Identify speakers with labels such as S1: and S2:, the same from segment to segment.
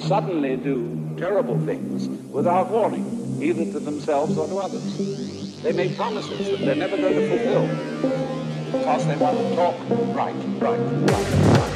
S1: suddenly do terrible things without warning, either to themselves or to others. They make promises that they're never going to fulfill because they want to talk right, right, right, right.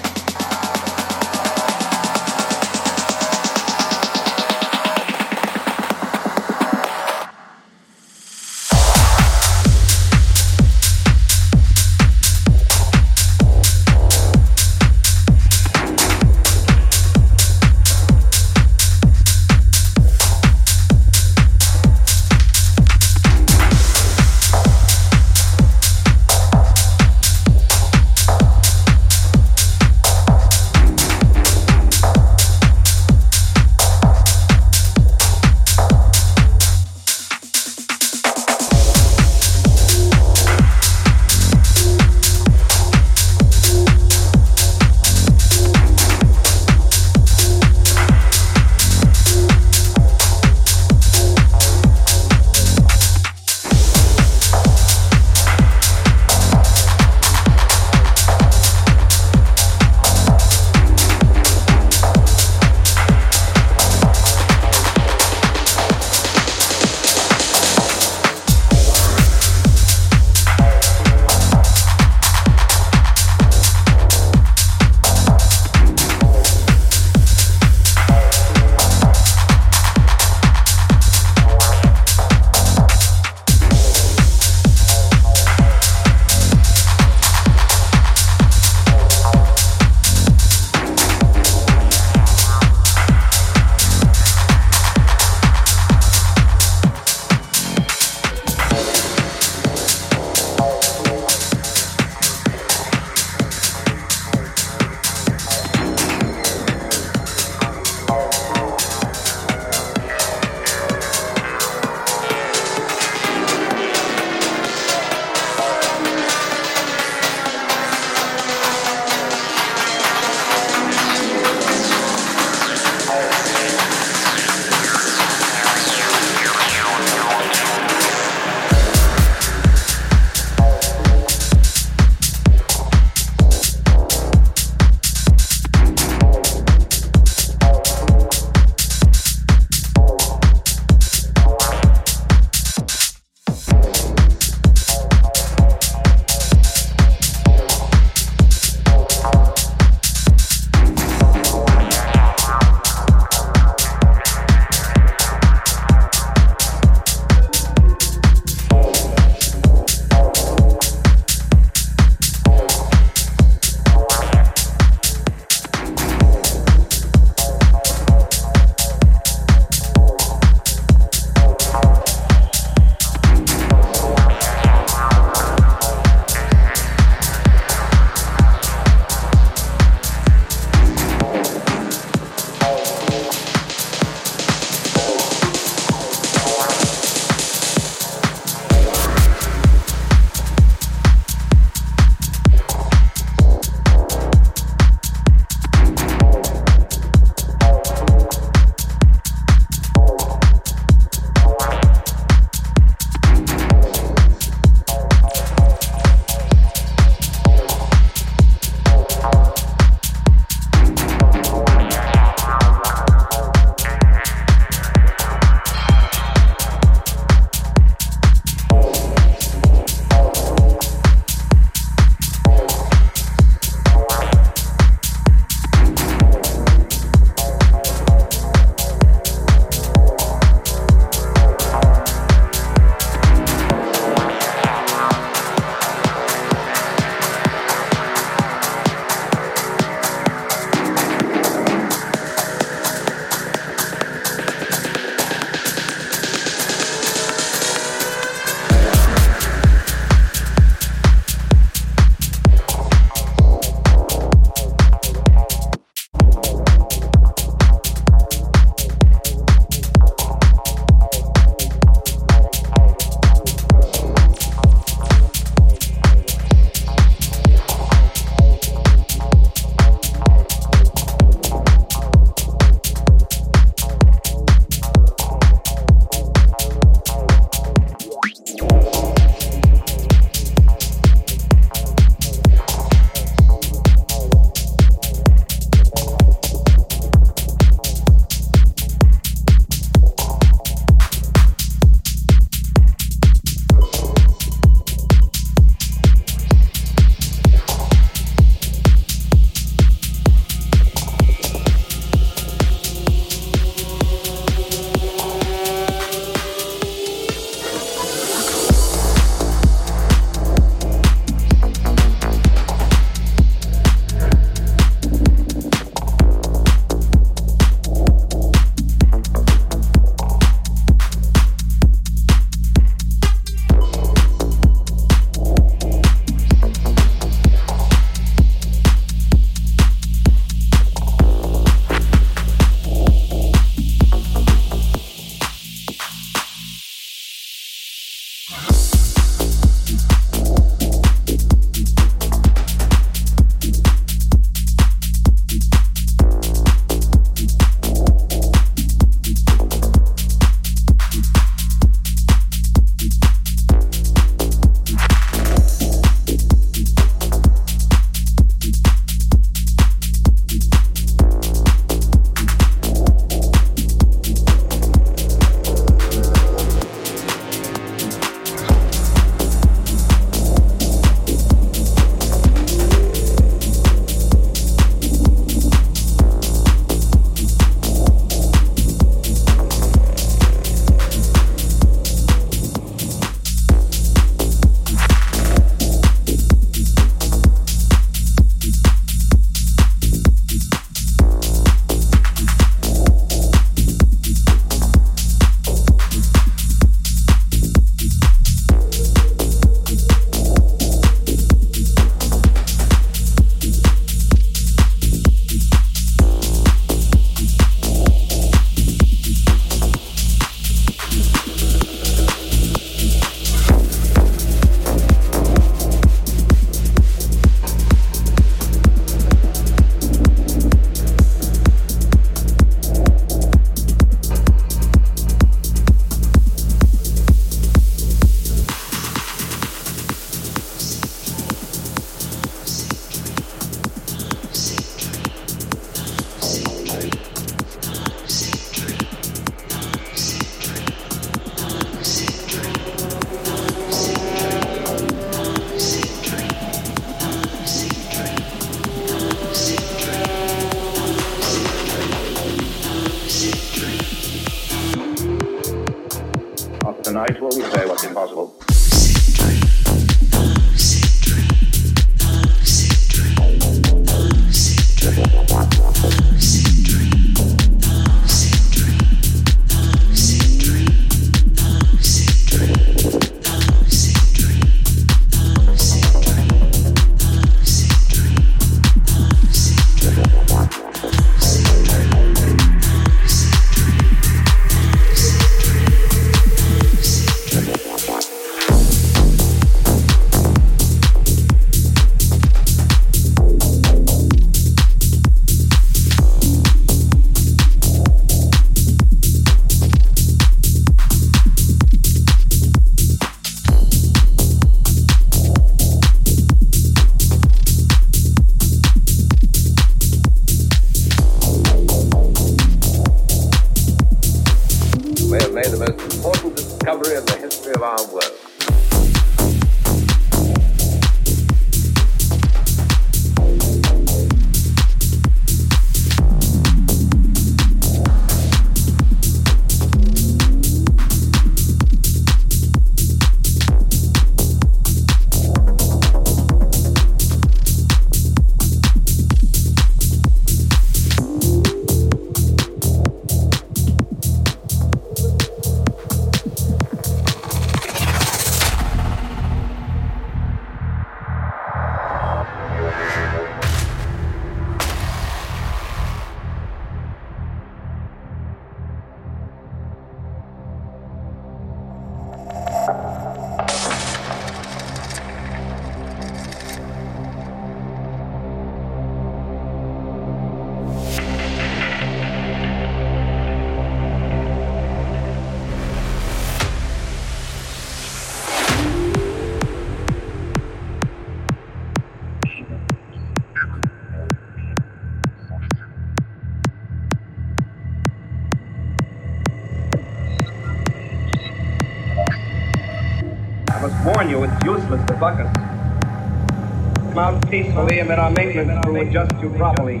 S2: Peacefully and that our maintenance crew adjust you properly.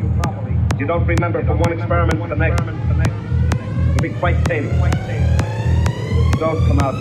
S2: You don't remember from one experiment to the next. You'll be quite stable. Don't come out